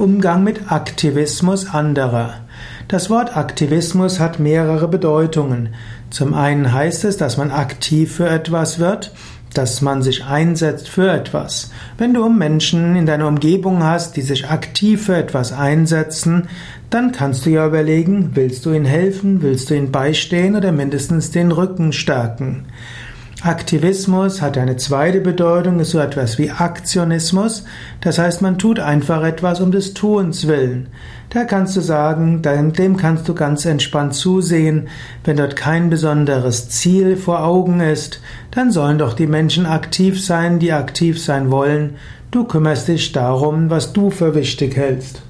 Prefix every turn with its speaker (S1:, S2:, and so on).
S1: Umgang mit Aktivismus anderer. Das Wort Aktivismus hat mehrere Bedeutungen. Zum einen heißt es, dass man aktiv für etwas wird, dass man sich einsetzt für etwas. Wenn du Menschen in deiner Umgebung hast, die sich aktiv für etwas einsetzen, dann kannst du ja überlegen, willst du ihnen helfen, willst du ihnen beistehen oder mindestens den Rücken stärken. Aktivismus hat eine zweite Bedeutung, ist so etwas wie Aktionismus. Das heißt, man tut einfach etwas um des Tuns willen. Da kannst du sagen, dem kannst du ganz entspannt zusehen. Wenn dort kein besonderes Ziel vor Augen ist, dann sollen doch die Menschen aktiv sein, die aktiv sein wollen. Du kümmerst dich darum, was du für wichtig hältst.